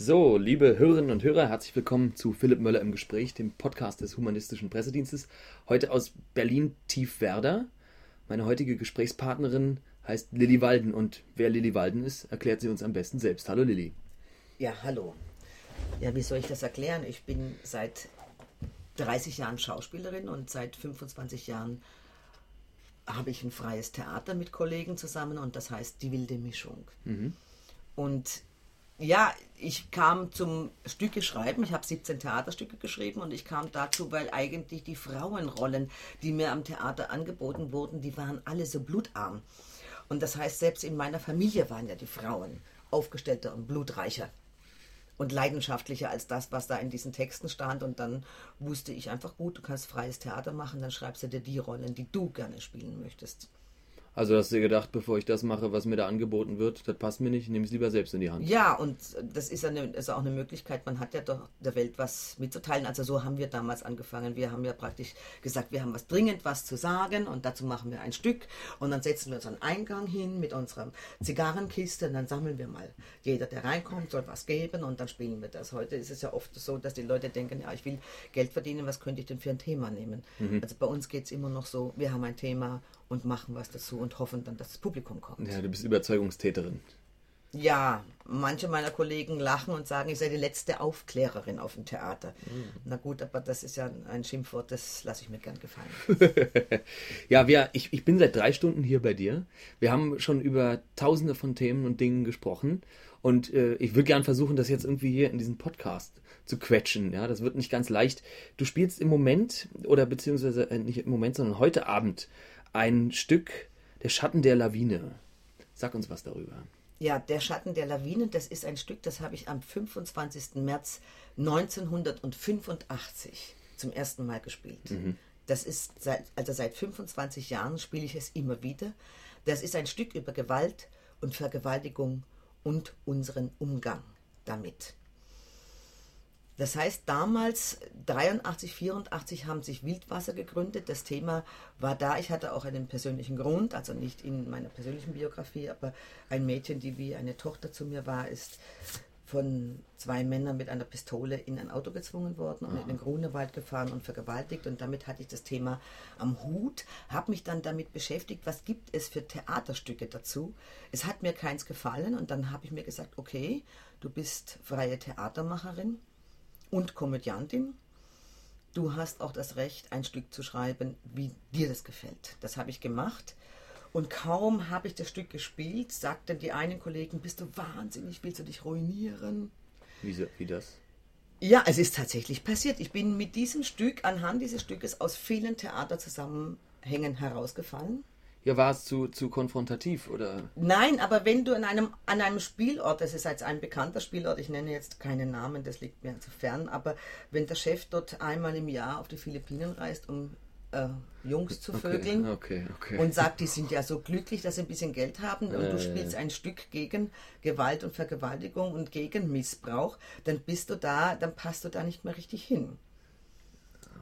So, liebe Hörerinnen und Hörer, herzlich willkommen zu Philipp Möller im Gespräch, dem Podcast des Humanistischen Pressedienstes. Heute aus Berlin-Tiefwerder. Meine heutige Gesprächspartnerin heißt Lilly Walden und wer Lilly Walden ist, erklärt sie uns am besten selbst. Hallo Lilly. Ja, hallo. Ja, wie soll ich das erklären? Ich bin seit 30 Jahren Schauspielerin und seit 25 Jahren habe ich ein freies Theater mit Kollegen zusammen und das heißt Die wilde Mischung. Mhm. Und ja, ich kam zum Stücke schreiben. Ich habe 17 Theaterstücke geschrieben und ich kam dazu, weil eigentlich die Frauenrollen, die mir am Theater angeboten wurden, die waren alle so blutarm. Und das heißt, selbst in meiner Familie waren ja die Frauen aufgestellter und blutreicher und leidenschaftlicher als das, was da in diesen Texten stand. Und dann wusste ich einfach gut, du kannst freies Theater machen, dann schreibst du dir die Rollen, die du gerne spielen möchtest. Also hast du gedacht, bevor ich das mache, was mir da angeboten wird, das passt mir nicht, ich nehme es lieber selbst in die Hand. Ja, und das ist, eine, ist auch eine Möglichkeit, man hat ja doch der Welt was mitzuteilen. Also so haben wir damals angefangen. Wir haben ja praktisch gesagt, wir haben was dringend was zu sagen und dazu machen wir ein Stück und dann setzen wir uns einen Eingang hin mit unserer Zigarrenkiste und dann sammeln wir mal. Jeder, der reinkommt, soll was geben und dann spielen wir das. Heute ist es ja oft so, dass die Leute denken, ja, ich will Geld verdienen, was könnte ich denn für ein Thema nehmen? Mhm. Also bei uns geht es immer noch so, wir haben ein Thema und machen was dazu und hoffen dann, dass das Publikum kommt. Ja, du bist Überzeugungstäterin. Ja, manche meiner Kollegen lachen und sagen, ich sei die letzte Aufklärerin auf dem Theater. Mhm. Na gut, aber das ist ja ein Schimpfwort, das lasse ich mir gern gefallen. ja, wir, ich, ich bin seit drei Stunden hier bei dir. Wir haben schon über tausende von Themen und Dingen gesprochen. Und äh, ich würde gern versuchen, das jetzt irgendwie hier in diesen Podcast zu quetschen. Ja, das wird nicht ganz leicht. Du spielst im Moment, oder beziehungsweise äh, nicht im Moment, sondern heute Abend ein Stück Der Schatten der Lawine. Sag uns was darüber. Ja, Der Schatten der Lawine, das ist ein Stück, das habe ich am 25. März 1985 zum ersten Mal gespielt. Mhm. Das ist seit, also seit 25 Jahren spiele ich es immer wieder. Das ist ein Stück über Gewalt und Vergewaltigung und unseren Umgang damit. Das heißt, damals, 83, 84, haben sich Wildwasser gegründet. Das Thema war da. Ich hatte auch einen persönlichen Grund, also nicht in meiner persönlichen Biografie, aber ein Mädchen, die wie eine Tochter zu mir war, ist von zwei Männern mit einer Pistole in ein Auto gezwungen worden und in den Grunewald gefahren und vergewaltigt. Und damit hatte ich das Thema am Hut, habe mich dann damit beschäftigt, was gibt es für Theaterstücke dazu. Es hat mir keins gefallen und dann habe ich mir gesagt, okay, du bist freie Theatermacherin und Komödiantin. Du hast auch das Recht, ein Stück zu schreiben, wie dir das gefällt. Das habe ich gemacht. Und kaum habe ich das Stück gespielt, sagten die einen Kollegen, bist du wahnsinnig, willst du dich ruinieren? Wie, wie das? Ja, es ist tatsächlich passiert. Ich bin mit diesem Stück, anhand dieses Stückes, aus vielen Theaterzusammenhängen herausgefallen. Ja, war es zu, zu konfrontativ, oder? Nein, aber wenn du in einem, an einem Spielort, das ist jetzt ein bekannter Spielort, ich nenne jetzt keinen Namen, das liegt mir zu fern, aber wenn der Chef dort einmal im Jahr auf die Philippinen reist, um äh, Jungs zu vögeln okay, okay, okay. und sagt, die sind ja so glücklich, dass sie ein bisschen Geld haben und äh, du spielst ein Stück gegen Gewalt und Vergewaltigung und gegen Missbrauch, dann bist du da, dann passt du da nicht mehr richtig hin.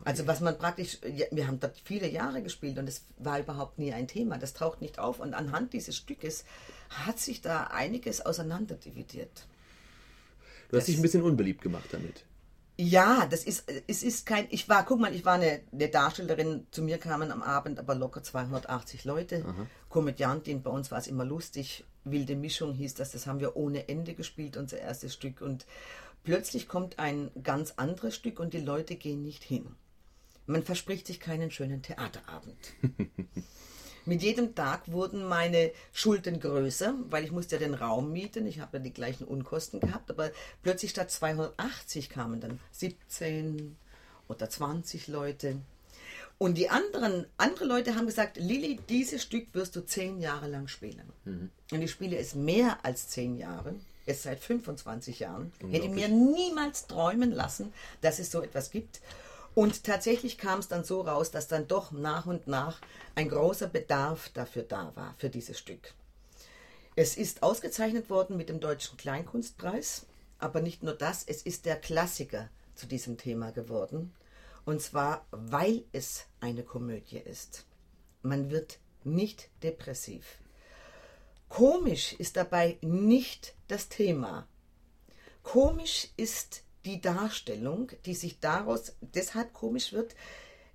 Also was man praktisch, wir haben dort viele Jahre gespielt und es war überhaupt nie ein Thema. Das taucht nicht auf und anhand dieses Stückes hat sich da einiges auseinanderdividiert. Du hast das, dich ein bisschen unbeliebt gemacht damit. Ja, das ist, es ist kein, ich war, guck mal, ich war eine, eine Darstellerin, zu mir kamen am Abend aber locker 280 Leute. Aha. Komödiantin, bei uns war es immer lustig, wilde Mischung hieß das, das haben wir ohne Ende gespielt, unser erstes Stück. Und plötzlich kommt ein ganz anderes Stück und die Leute gehen nicht hin. Man verspricht sich keinen schönen Theaterabend. Mit jedem Tag wurden meine Schulden größer, weil ich musste ja den Raum mieten. Ich habe ja die gleichen Unkosten gehabt, aber plötzlich statt 280 kamen dann 17 oder 20 Leute. Und die anderen, andere Leute haben gesagt, Lilly, dieses Stück wirst du zehn Jahre lang spielen. Mhm. Und ich spiele es mehr als zehn Jahre, es seit 25 Jahren. Hätte mir niemals träumen lassen, dass es so etwas gibt. Und tatsächlich kam es dann so raus, dass dann doch nach und nach ein großer Bedarf dafür da war, für dieses Stück. Es ist ausgezeichnet worden mit dem Deutschen Kleinkunstpreis, aber nicht nur das, es ist der Klassiker zu diesem Thema geworden. Und zwar, weil es eine Komödie ist. Man wird nicht depressiv. Komisch ist dabei nicht das Thema. Komisch ist die Darstellung, die sich daraus deshalb komisch wird.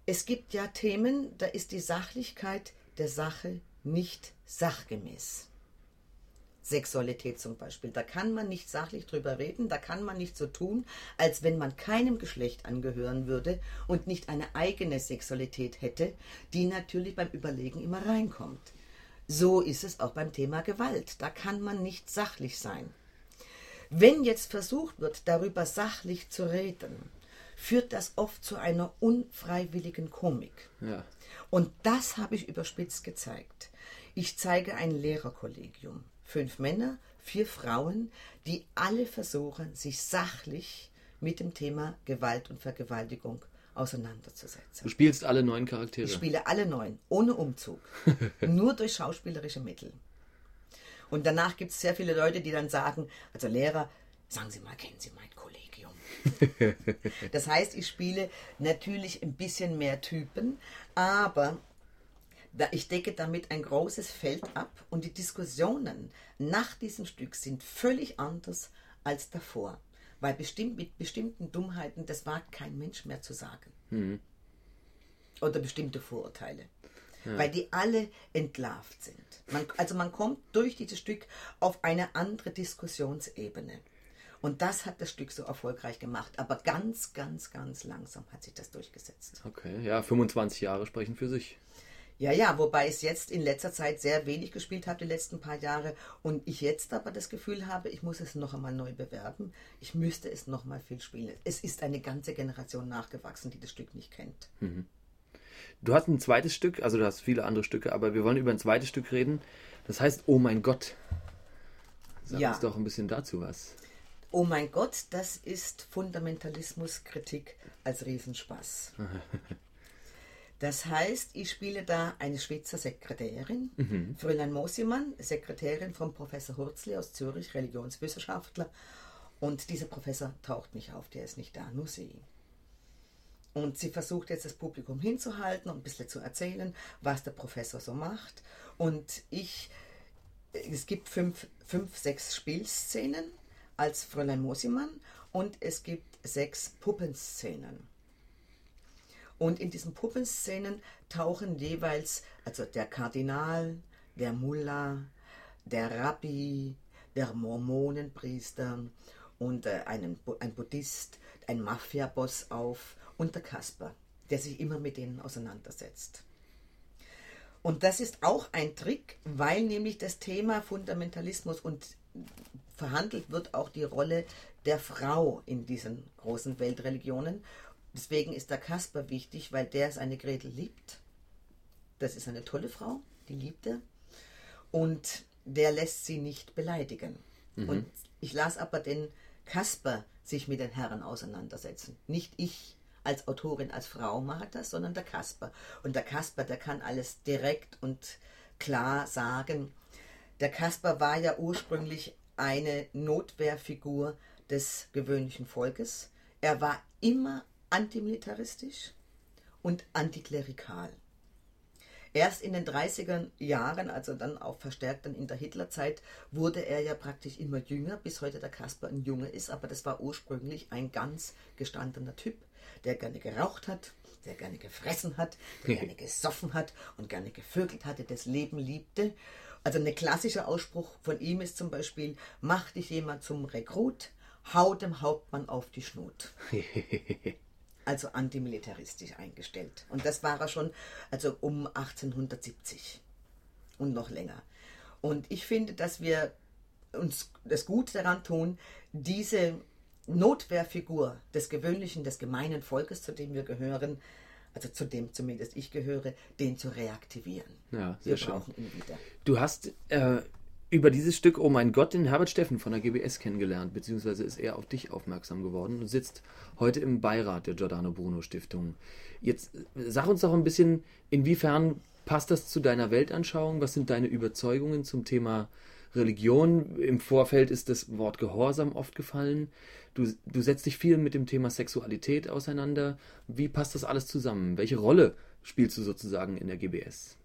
Es gibt ja Themen, da ist die Sachlichkeit der Sache nicht sachgemäß. Sexualität zum Beispiel. Da kann man nicht sachlich drüber reden, da kann man nicht so tun, als wenn man keinem Geschlecht angehören würde und nicht eine eigene Sexualität hätte, die natürlich beim Überlegen immer reinkommt. So ist es auch beim Thema Gewalt. Da kann man nicht sachlich sein. Wenn jetzt versucht wird, darüber sachlich zu reden, führt das oft zu einer unfreiwilligen Komik. Ja. Und das habe ich überspitzt gezeigt. Ich zeige ein Lehrerkollegium fünf Männer, vier Frauen, die alle versuchen, sich sachlich mit dem Thema Gewalt und Vergewaltigung auseinanderzusetzen. Du spielst alle neun Charaktere. Ich spiele alle neun, ohne Umzug. nur durch schauspielerische Mittel. Und danach gibt es sehr viele Leute, die dann sagen, also Lehrer, sagen Sie mal, kennen Sie mein Kollegium? das heißt, ich spiele natürlich ein bisschen mehr Typen, aber ich decke damit ein großes Feld ab und die Diskussionen nach diesem Stück sind völlig anders als davor. Weil bestimmt, mit bestimmten Dummheiten, das wagt kein Mensch mehr zu sagen. Mhm. Oder bestimmte Vorurteile. Ja. Weil die alle entlarvt sind. Man, also man kommt durch dieses Stück auf eine andere Diskussionsebene. Und das hat das Stück so erfolgreich gemacht. Aber ganz, ganz, ganz langsam hat sich das durchgesetzt. Okay, ja, 25 Jahre sprechen für sich. Ja, ja, wobei es jetzt in letzter Zeit sehr wenig gespielt habe, die letzten paar Jahre. Und ich jetzt aber das Gefühl habe, ich muss es noch einmal neu bewerben. Ich müsste es noch mal viel spielen. Es ist eine ganze Generation nachgewachsen, die das Stück nicht kennt. Mhm. Du hast ein zweites Stück, also du hast viele andere Stücke, aber wir wollen über ein zweites Stück reden. Das heißt, oh mein Gott. Sag ja. uns doch ein bisschen dazu was. Oh mein Gott, das ist Fundamentalismuskritik als Riesenspaß. Das heißt, ich spiele da eine Schweizer Sekretärin, mhm. Fräulein Mosimann, Sekretärin von Professor Hurzli aus Zürich, Religionswissenschaftler. Und dieser Professor taucht nicht auf, der ist nicht da, nur sie. Und sie versucht jetzt das Publikum hinzuhalten und ein bisschen zu erzählen, was der Professor so macht. Und ich, es gibt fünf, fünf sechs Spielszenen als Fräulein Mosimann und es gibt sechs Puppenszenen. Und in diesen Puppenszenen tauchen jeweils, also der Kardinal, der Mullah, der Rabbi, der Mormonenpriester und äh, ein Buddhist, ein Mafiaboss auf und der Kasper, der sich immer mit denen auseinandersetzt. Und das ist auch ein Trick, weil nämlich das Thema Fundamentalismus und verhandelt wird auch die Rolle der Frau in diesen großen Weltreligionen. Deswegen ist der Kasper wichtig, weil der seine Gretel liebt. Das ist eine tolle Frau, die liebt er. Und der lässt sie nicht beleidigen. Mhm. Und ich las aber den Kasper sich mit den Herren auseinandersetzen. Nicht ich als Autorin, als Frau mache das, sondern der Kasper. Und der Kasper, der kann alles direkt und klar sagen. Der Kasper war ja ursprünglich eine Notwehrfigur des gewöhnlichen Volkes. Er war immer antimilitaristisch und antiklerikal. Erst in den 30er Jahren, also dann auch verstärkt dann in der Hitlerzeit, wurde er ja praktisch immer jünger, bis heute der Kasper ein Junge ist, aber das war ursprünglich ein ganz gestandener Typ, der gerne geraucht hat, der gerne gefressen hat, der gerne gesoffen hat und gerne gevögelt hatte, das Leben liebte. Also ein klassischer Ausspruch von ihm ist zum Beispiel, mach dich jemand zum Rekrut, hau dem Hauptmann auf die Schnut. also antimilitaristisch eingestellt. Und das war er schon also um 1870 und noch länger. Und ich finde, dass wir uns das Gute daran tun, diese Notwehrfigur des gewöhnlichen, des gemeinen Volkes, zu dem wir gehören, also zu dem zumindest ich gehöre, den zu reaktivieren. Ja, sehr wir schön. ihn wieder. Du hast äh, über dieses Stück Oh mein Gott den Herbert Steffen von der GBS kennengelernt, beziehungsweise ist er auf dich aufmerksam geworden und sitzt heute im Beirat der Giordano Bruno Stiftung. Jetzt sag uns doch ein bisschen, inwiefern passt das zu deiner Weltanschauung? Was sind deine Überzeugungen zum Thema Religion? Im Vorfeld ist das Wort Gehorsam oft gefallen. Du, du setzt dich viel mit dem Thema Sexualität auseinander. Wie passt das alles zusammen? Welche Rolle spielst du sozusagen in der GBS?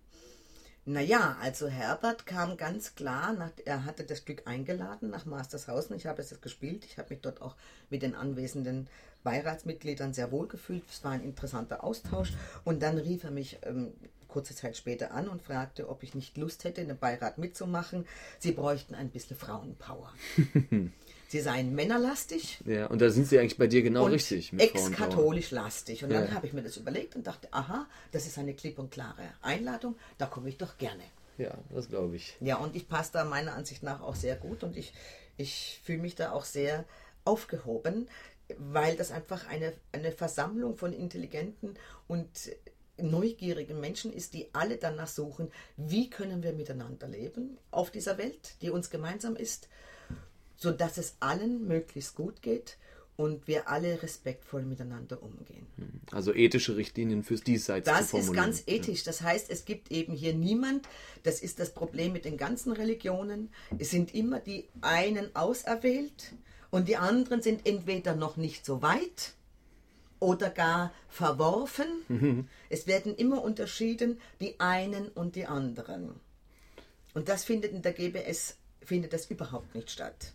Naja, also Herbert kam ganz klar, nach, er hatte das Stück eingeladen nach Mastershausen. Ich habe es gespielt. Ich habe mich dort auch mit den anwesenden Beiratsmitgliedern sehr wohl gefühlt. Es war ein interessanter Austausch. Und dann rief er mich ähm, kurze Zeit später an und fragte, ob ich nicht Lust hätte, in dem Beirat mitzumachen. Sie bräuchten ein bisschen Frauenpower. Sie seien männerlastig. Ja, und da sind sie eigentlich bei dir genau richtig. Ex-katholisch lastig. Und ja. dann habe ich mir das überlegt und dachte, aha, das ist eine klipp und klare Einladung, da komme ich doch gerne. Ja, das glaube ich. Ja, und ich passe da meiner Ansicht nach auch sehr gut und ich, ich fühle mich da auch sehr aufgehoben, weil das einfach eine, eine Versammlung von intelligenten und neugierigen Menschen ist, die alle danach suchen, wie können wir miteinander leben auf dieser Welt, die uns gemeinsam ist sodass es allen möglichst gut geht und wir alle respektvoll miteinander umgehen. Hm. Also ethische Richtlinien fürs Diesseits. Das ist ganz ethisch. Das heißt, es gibt eben hier niemand, das ist das Problem mit den ganzen Religionen, es sind immer die einen auserwählt und die anderen sind entweder noch nicht so weit oder gar verworfen. Mhm. Es werden immer unterschieden, die einen und die anderen. Und das findet in der GBS findet das überhaupt nicht statt.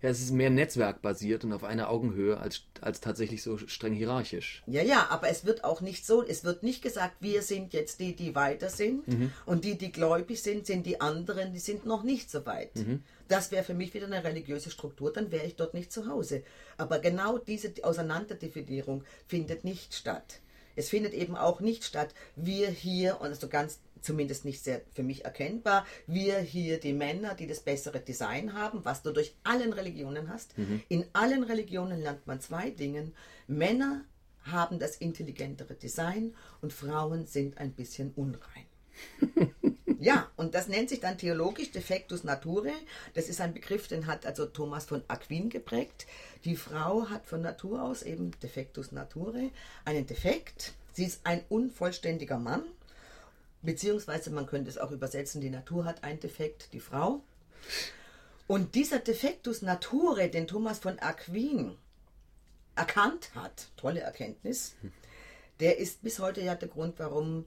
Ja, es ist mehr netzwerkbasiert und auf einer Augenhöhe als, als tatsächlich so streng hierarchisch. Ja, ja, aber es wird auch nicht so, es wird nicht gesagt, wir sind jetzt die, die weiter sind mhm. und die, die gläubig sind, sind die anderen, die sind noch nicht so weit. Mhm. Das wäre für mich wieder eine religiöse Struktur, dann wäre ich dort nicht zu Hause. Aber genau diese Auseinanderdividierung findet nicht statt. Es findet eben auch nicht statt, wir hier, und also ganz zumindest nicht sehr für mich erkennbar. Wir hier die Männer, die das bessere Design haben, was du durch allen Religionen hast. Mhm. In allen Religionen lernt man zwei Dinge. Männer haben das intelligentere Design und Frauen sind ein bisschen unrein. ja, und das nennt sich dann theologisch Defectus Naturae. Das ist ein Begriff, den hat also Thomas von Aquin geprägt. Die Frau hat von Natur aus eben Defectus Naturae einen Defekt. Sie ist ein unvollständiger Mann Beziehungsweise man könnte es auch übersetzen, die Natur hat einen Defekt, die Frau. Und dieser Defektus Nature, den Thomas von Aquin erkannt hat, tolle Erkenntnis, der ist bis heute ja der Grund, warum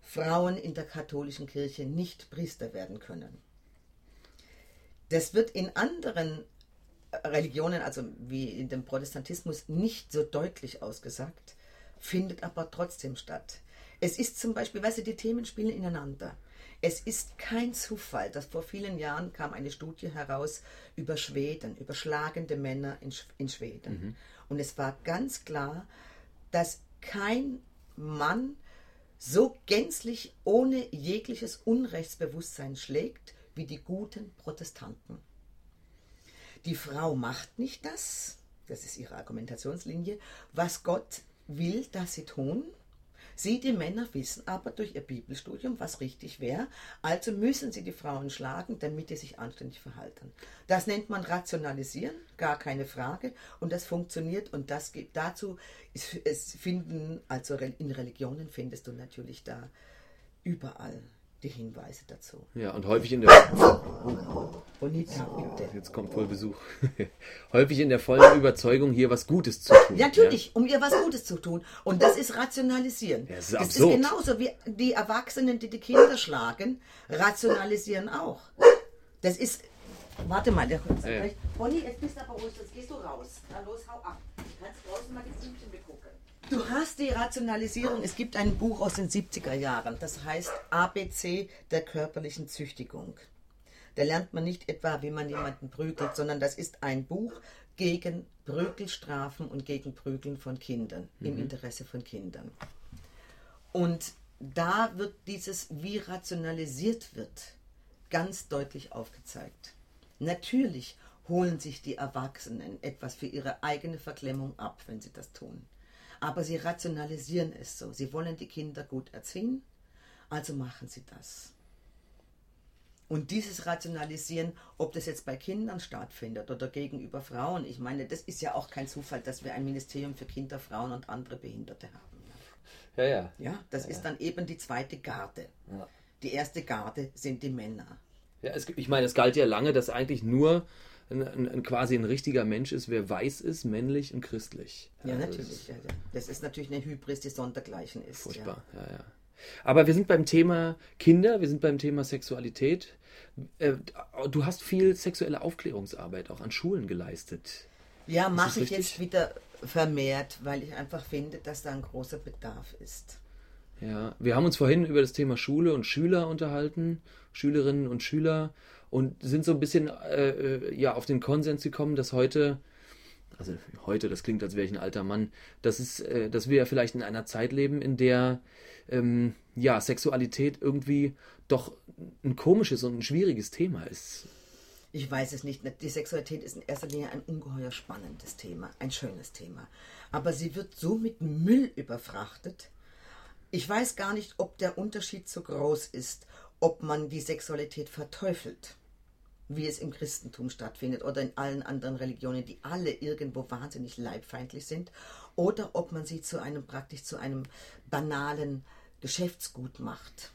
Frauen in der katholischen Kirche nicht Priester werden können. Das wird in anderen Religionen, also wie in dem Protestantismus, nicht so deutlich ausgesagt, findet aber trotzdem statt. Es ist zum Beispiel, weißt du, die Themen spielen ineinander. Es ist kein Zufall, dass vor vielen Jahren kam eine Studie heraus über Schweden, über schlagende Männer in, in Schweden. Mhm. Und es war ganz klar, dass kein Mann so gänzlich ohne jegliches Unrechtsbewusstsein schlägt wie die guten Protestanten. Die Frau macht nicht das, das ist ihre Argumentationslinie, was Gott will, dass sie tun. Sie, die Männer, wissen aber durch ihr Bibelstudium, was richtig wäre, also müssen sie die Frauen schlagen, damit sie sich anständig verhalten. Das nennt man Rationalisieren, gar keine Frage, und das funktioniert und das gibt dazu, es finden, also in Religionen findest du natürlich da überall die Hinweise dazu. Ja, und häufig in der. Bonita. Jetzt kommt voll Besuch. häufig in der vollen Überzeugung, hier was Gutes zu tun. Natürlich, ja? um ihr was Gutes zu tun. Und das ist Rationalisieren. Ja, das ist, das ist genauso wie die Erwachsenen, die die Kinder schlagen, rationalisieren auch. Das ist. Warte mal, der kommt ja. Bonnie, jetzt bist du aber ruhig, jetzt gehst du raus. Na los, hau ab. Du kannst draußen mal die Blümchen. Du hast die Rationalisierung. Es gibt ein Buch aus den 70er Jahren, das heißt ABC der körperlichen Züchtigung. Da lernt man nicht etwa, wie man jemanden prügelt, sondern das ist ein Buch gegen Prügelstrafen und gegen Prügeln von Kindern, mhm. im Interesse von Kindern. Und da wird dieses, wie rationalisiert wird, ganz deutlich aufgezeigt. Natürlich holen sich die Erwachsenen etwas für ihre eigene Verklemmung ab, wenn sie das tun. Aber sie rationalisieren es so. Sie wollen die Kinder gut erziehen, also machen sie das. Und dieses Rationalisieren, ob das jetzt bei Kindern stattfindet oder gegenüber Frauen, ich meine, das ist ja auch kein Zufall, dass wir ein Ministerium für Kinder, Frauen und andere Behinderte haben. Ja, ja. Ja, das ja, ist dann eben die zweite Garde. Ja. Die erste Garde sind die Männer. Ja, es, ich meine, es galt ja lange, dass eigentlich nur ein, ein, quasi ein richtiger Mensch ist, wer weiß ist, männlich und christlich. Ja, also natürlich. Das, das ist natürlich eine Hybris, die sondergleichen ist. Furchtbar, ja, ja. Aber wir sind beim Thema Kinder, wir sind beim Thema Sexualität. Äh, du hast viel sexuelle Aufklärungsarbeit auch an Schulen geleistet. Ja, mache ich jetzt wieder vermehrt, weil ich einfach finde, dass da ein großer Bedarf ist. Ja, wir haben uns vorhin über das Thema Schule und Schüler unterhalten, Schülerinnen und Schüler, und sind so ein bisschen äh, äh ja, auf den Konsens gekommen, dass heute also heute, das klingt, als wäre ich ein alter Mann, das ist, äh, dass wir ja vielleicht in einer Zeit leben, in der ähm, ja, Sexualität irgendwie doch ein komisches und ein schwieriges Thema ist. Ich weiß es nicht. Die Sexualität ist in erster Linie ein ungeheuer spannendes Thema, ein schönes Thema. Aber sie wird so mit Müll überfrachtet. Ich weiß gar nicht, ob der Unterschied so groß ist, ob man die Sexualität verteufelt wie es im Christentum stattfindet oder in allen anderen Religionen, die alle irgendwo wahnsinnig leibfeindlich sind, oder ob man sie zu einem praktisch zu einem banalen Geschäftsgut macht,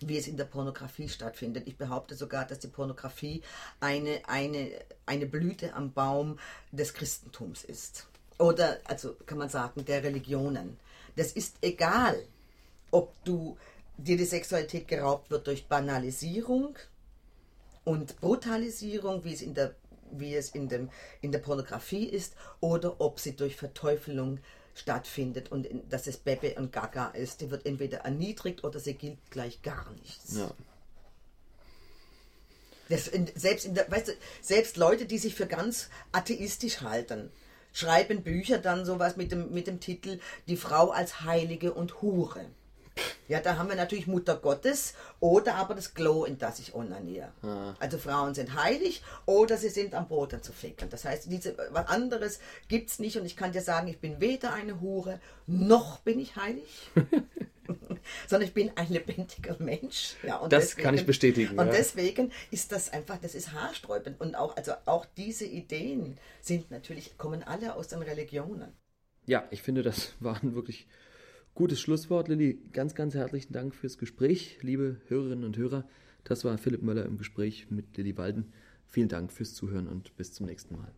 wie es in der Pornografie stattfindet. Ich behaupte sogar, dass die Pornografie eine, eine, eine Blüte am Baum des Christentums ist. Oder, also kann man sagen, der Religionen. Das ist egal, ob du dir die Sexualität geraubt wird durch Banalisierung, und Brutalisierung, wie es in der, wie es in, dem, in der Pornografie ist, oder ob sie durch Verteufelung stattfindet und dass es Bebe und Gaga ist. Die wird entweder erniedrigt oder sie gilt gleich gar nichts. Ja. Das, in, selbst, in der, weißt du, selbst Leute, die sich für ganz atheistisch halten, schreiben Bücher dann sowas mit dem, mit dem Titel Die Frau als Heilige und Hure. Ja, da haben wir natürlich Mutter Gottes oder aber das Klo, in das ich onaniere. Ah. Also Frauen sind heilig oder sie sind am Boden zu ficken. Das heißt, diese, was anderes gibt es nicht und ich kann dir sagen, ich bin weder eine Hure, noch bin ich heilig. sondern ich bin ein lebendiger Mensch. Ja, und das deswegen, kann ich bestätigen. Und ja. deswegen ist das einfach, das ist haarsträubend. Und auch, also auch diese Ideen sind natürlich, kommen alle aus den Religionen. Ja, ich finde, das waren wirklich Gutes Schlusswort, Lilly. Ganz, ganz herzlichen Dank fürs Gespräch, liebe Hörerinnen und Hörer. Das war Philipp Möller im Gespräch mit Lilly Walden. Vielen Dank fürs Zuhören und bis zum nächsten Mal.